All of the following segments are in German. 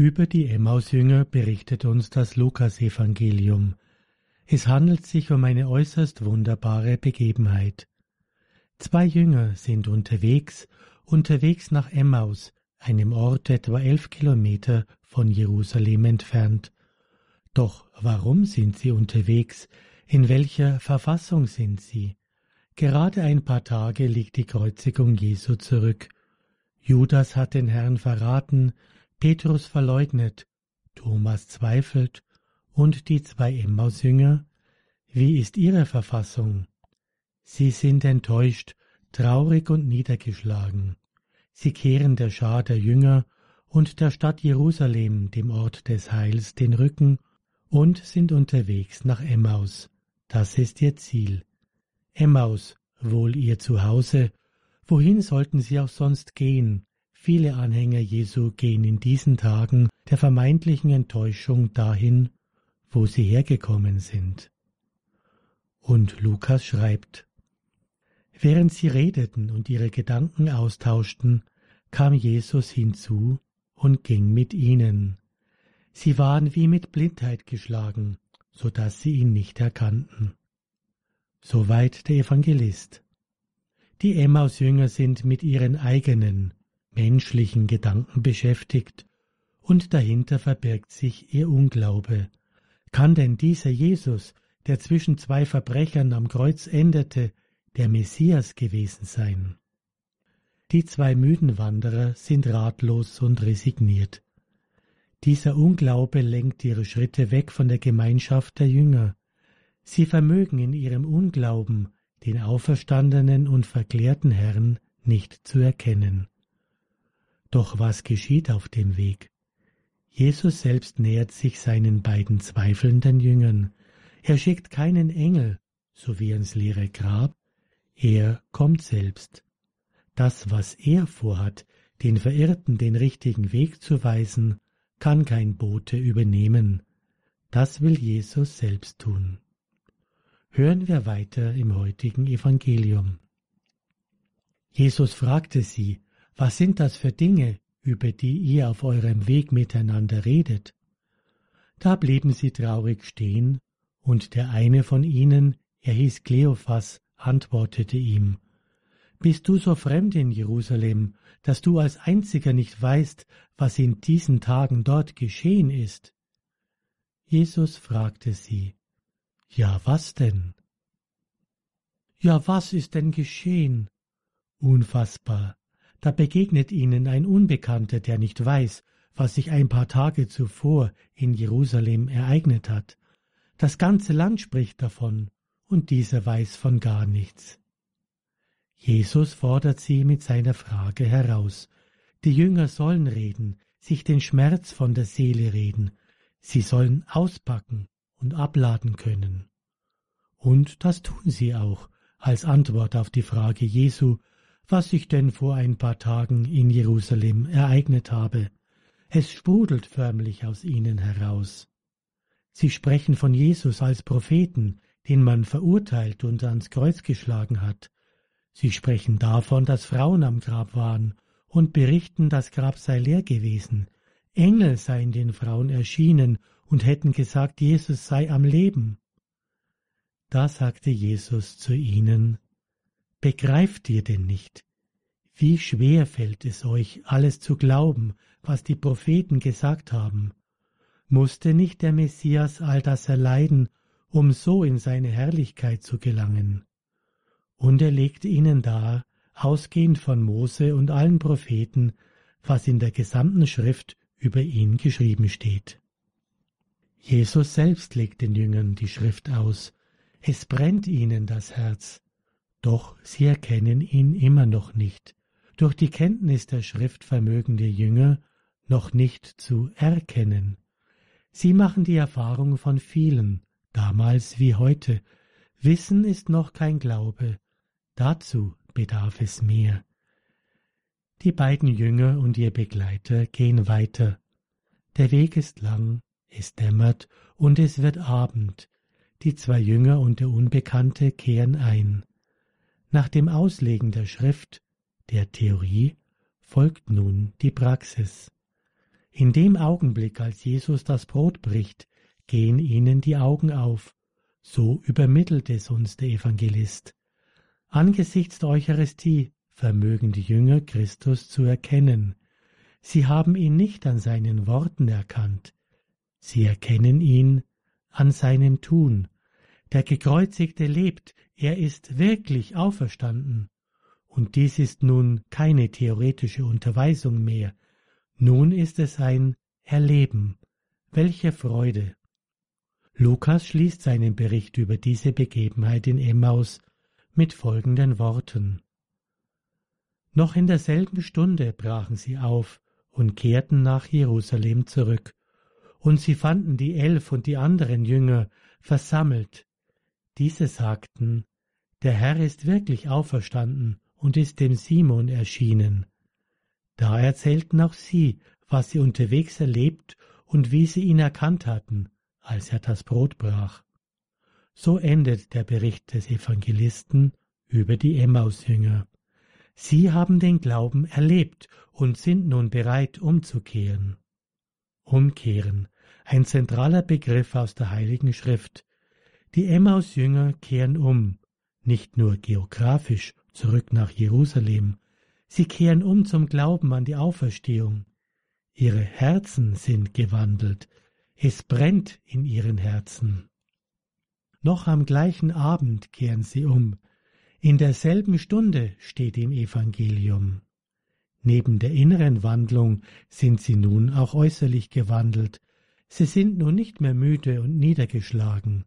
Über die Emmausjünger berichtet uns das Lukasevangelium. Es handelt sich um eine äußerst wunderbare Begebenheit. Zwei Jünger sind unterwegs, unterwegs nach Emmaus, einem Ort etwa elf Kilometer von Jerusalem entfernt. Doch warum sind sie unterwegs? In welcher Verfassung sind sie? Gerade ein paar Tage liegt die Kreuzigung Jesu zurück. Judas hat den Herrn verraten, Petrus verleugnet, Thomas zweifelt und die zwei Emmausjünger? Wie ist ihre Verfassung? Sie sind enttäuscht, traurig und niedergeschlagen. Sie kehren der Schar der Jünger und der Stadt Jerusalem, dem Ort des Heils, den Rücken und sind unterwegs nach Emmaus. Das ist ihr Ziel. Emmaus, wohl ihr Zuhause. Wohin sollten sie auch sonst gehen? Viele Anhänger Jesu gehen in diesen Tagen der vermeintlichen Enttäuschung dahin, wo sie hergekommen sind. Und Lukas schreibt, Während sie redeten und ihre Gedanken austauschten, kam Jesus hinzu und ging mit ihnen. Sie waren wie mit Blindheit geschlagen, so dass sie ihn nicht erkannten. Soweit der Evangelist. Die Emmaus-Jünger sind mit ihren eigenen, menschlichen Gedanken beschäftigt, und dahinter verbirgt sich ihr Unglaube. Kann denn dieser Jesus, der zwischen zwei Verbrechern am Kreuz endete, der Messias gewesen sein? Die zwei müden Wanderer sind ratlos und resigniert. Dieser Unglaube lenkt ihre Schritte weg von der Gemeinschaft der Jünger. Sie vermögen in ihrem Unglauben den auferstandenen und verklärten Herrn nicht zu erkennen. Doch was geschieht auf dem Weg? Jesus selbst nähert sich seinen beiden zweifelnden Jüngern. Er schickt keinen Engel, so wie ins leere Grab, er kommt selbst. Das, was er vorhat, den Verirrten den richtigen Weg zu weisen, kann kein Bote übernehmen. Das will Jesus selbst tun. Hören wir weiter im heutigen Evangelium. Jesus fragte sie, was sind das für Dinge, über die ihr auf eurem Weg miteinander redet? Da blieben sie traurig stehen, und der eine von ihnen, er hieß Kleophas, antwortete ihm, Bist du so fremd in Jerusalem, dass du als einziger nicht weißt, was in diesen Tagen dort geschehen ist? Jesus fragte sie, Ja, was denn? Ja, was ist denn geschehen? Unfassbar, da begegnet ihnen ein Unbekannter, der nicht weiß, was sich ein paar Tage zuvor in Jerusalem ereignet hat. Das ganze Land spricht davon, und dieser weiß von gar nichts. Jesus fordert sie mit seiner Frage heraus. Die Jünger sollen reden, sich den Schmerz von der Seele reden, sie sollen auspacken und abladen können. Und das tun sie auch, als Antwort auf die Frage Jesu, was sich denn vor ein paar Tagen in Jerusalem ereignet habe. Es sprudelt förmlich aus ihnen heraus. Sie sprechen von Jesus als Propheten, den man verurteilt und ans Kreuz geschlagen hat. Sie sprechen davon, dass Frauen am Grab waren und berichten, das Grab sei leer gewesen. Engel seien den Frauen erschienen und hätten gesagt, Jesus sei am Leben. Da sagte Jesus zu ihnen, Begreift ihr denn nicht? Wie schwer fällt es euch, alles zu glauben, was die Propheten gesagt haben? Musste nicht der Messias all das erleiden, um so in seine Herrlichkeit zu gelangen? Und er legte ihnen dar, ausgehend von Mose und allen Propheten, was in der gesamten Schrift über ihn geschrieben steht. Jesus selbst legt den Jüngern die Schrift aus, es brennt ihnen das Herz, doch sie erkennen ihn immer noch nicht. Durch die Kenntnis der Schrift vermögen die Jünger noch nicht zu erkennen. Sie machen die Erfahrung von vielen, damals wie heute. Wissen ist noch kein Glaube, dazu bedarf es mehr. Die beiden Jünger und ihr Begleiter gehen weiter. Der Weg ist lang, es dämmert und es wird Abend. Die zwei Jünger und der Unbekannte kehren ein. Nach dem Auslegen der Schrift, der Theorie, folgt nun die Praxis. In dem Augenblick, als Jesus das Brot bricht, gehen ihnen die Augen auf. So übermittelt es uns der Evangelist. Angesichts der Eucharistie vermögen die Jünger Christus zu erkennen. Sie haben ihn nicht an seinen Worten erkannt, sie erkennen ihn an seinem Tun. Der Gekreuzigte lebt, er ist wirklich auferstanden. Und dies ist nun keine theoretische Unterweisung mehr, nun ist es ein Erleben. Welche Freude! Lukas schließt seinen Bericht über diese Begebenheit in Emmaus mit folgenden Worten. Noch in derselben Stunde brachen sie auf und kehrten nach Jerusalem zurück, und sie fanden die Elf und die anderen Jünger versammelt. Diese sagten, der Herr ist wirklich auferstanden und ist dem Simon erschienen. Da erzählten auch sie, was sie unterwegs erlebt und wie sie ihn erkannt hatten, als er das Brot brach. So endet der Bericht des Evangelisten über die Emmausjünger. Sie haben den Glauben erlebt und sind nun bereit umzukehren. Umkehren, ein zentraler Begriff aus der Heiligen Schrift. Die Emmausjünger kehren um, nicht nur geografisch zurück nach Jerusalem, sie kehren um zum Glauben an die Auferstehung. Ihre Herzen sind gewandelt, es brennt in ihren Herzen. Noch am gleichen Abend kehren sie um, in derselben Stunde steht im Evangelium. Neben der inneren Wandlung sind sie nun auch äußerlich gewandelt. Sie sind nun nicht mehr müde und niedergeschlagen.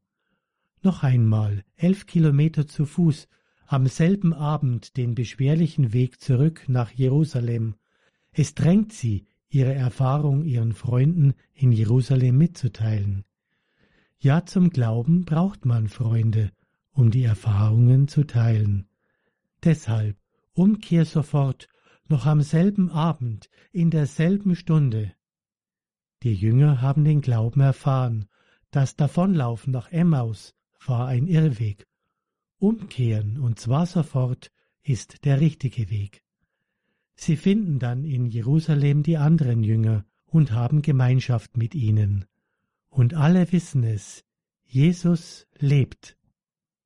Noch einmal elf Kilometer zu Fuß, am selben Abend den beschwerlichen Weg zurück nach Jerusalem. Es drängt sie, ihre Erfahrung ihren Freunden in Jerusalem mitzuteilen. Ja, zum Glauben braucht man Freunde, um die Erfahrungen zu teilen. Deshalb Umkehr sofort, noch am selben Abend, in derselben Stunde. Die Jünger haben den Glauben erfahren, das Davonlaufen nach Emmaus war ein Irrweg. Umkehren, und zwar sofort, ist der richtige Weg. Sie finden dann in Jerusalem die anderen Jünger und haben Gemeinschaft mit ihnen. Und alle wissen es, Jesus lebt.